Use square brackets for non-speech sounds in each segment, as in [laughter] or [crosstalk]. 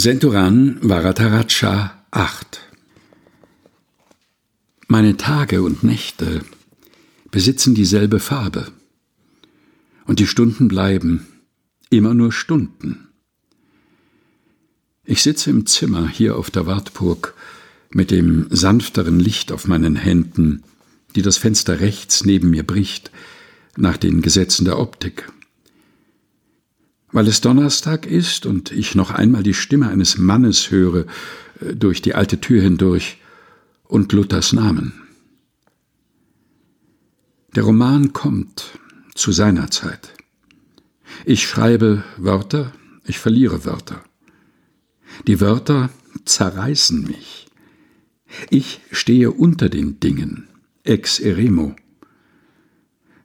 Senturan Varataraja 8 Meine Tage und Nächte besitzen dieselbe Farbe, und die Stunden bleiben immer nur Stunden. Ich sitze im Zimmer hier auf der Wartburg mit dem sanfteren Licht auf meinen Händen, die das Fenster rechts neben mir bricht, nach den Gesetzen der Optik. Weil es Donnerstag ist und ich noch einmal die Stimme eines Mannes höre äh, durch die alte Tür hindurch und Luthers Namen. Der Roman kommt zu seiner Zeit. Ich schreibe Wörter, ich verliere Wörter. Die Wörter zerreißen mich. Ich stehe unter den Dingen, ex eremo.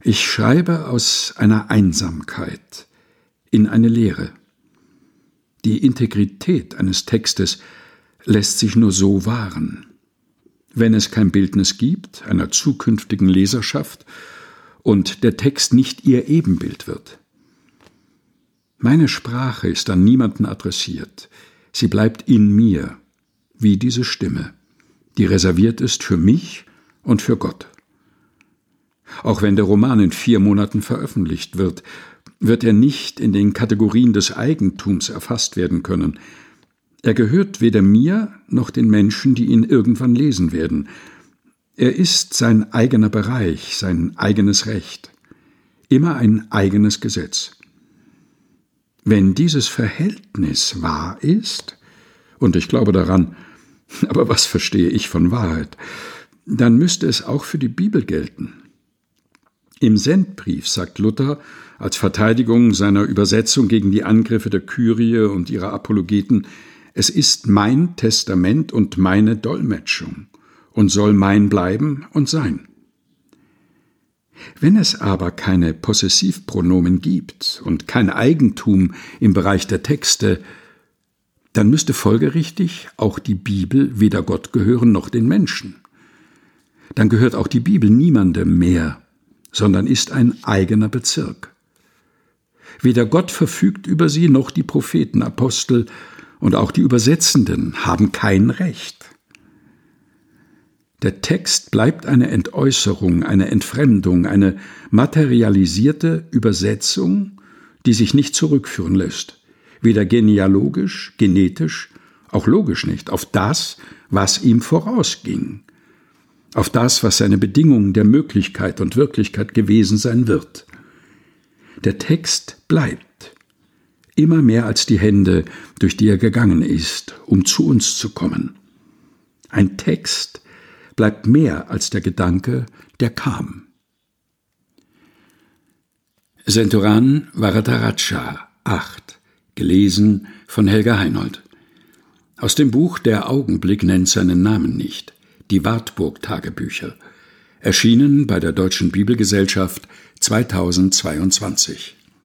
Ich schreibe aus einer Einsamkeit, in eine Lehre. Die Integrität eines Textes lässt sich nur so wahren. Wenn es kein Bildnis gibt, einer zukünftigen Leserschaft, und der Text nicht ihr Ebenbild wird. Meine Sprache ist an niemanden adressiert, sie bleibt in mir, wie diese Stimme, die reserviert ist für mich und für Gott. Auch wenn der Roman in vier Monaten veröffentlicht wird, wird er nicht in den Kategorien des Eigentums erfasst werden können. Er gehört weder mir noch den Menschen, die ihn irgendwann lesen werden. Er ist sein eigener Bereich, sein eigenes Recht, immer ein eigenes Gesetz. Wenn dieses Verhältnis wahr ist, und ich glaube daran, [laughs] aber was verstehe ich von Wahrheit, dann müsste es auch für die Bibel gelten. Im Sendbrief sagt Luther als Verteidigung seiner Übersetzung gegen die Angriffe der Kyrie und ihrer Apologeten, es ist mein Testament und meine Dolmetschung und soll mein bleiben und sein. Wenn es aber keine Possessivpronomen gibt und kein Eigentum im Bereich der Texte, dann müsste folgerichtig auch die Bibel weder Gott gehören noch den Menschen. Dann gehört auch die Bibel niemandem mehr sondern ist ein eigener Bezirk. Weder Gott verfügt über sie noch die Propheten, Apostel und auch die Übersetzenden haben kein Recht. Der Text bleibt eine Entäußerung, eine Entfremdung, eine materialisierte Übersetzung, die sich nicht zurückführen lässt, weder genealogisch, genetisch, auch logisch nicht, auf das, was ihm vorausging, auf das, was seine Bedingung der Möglichkeit und Wirklichkeit gewesen sein wird. Der Text bleibt, immer mehr als die Hände, durch die er gegangen ist, um zu uns zu kommen. Ein Text bleibt mehr als der Gedanke, der kam. Senturan Varadaraja 8, gelesen von Helga Heinold. Aus dem Buch Der Augenblick nennt seinen Namen nicht die Wartburg-Tagebücher, erschienen bei der Deutschen Bibelgesellschaft 2022.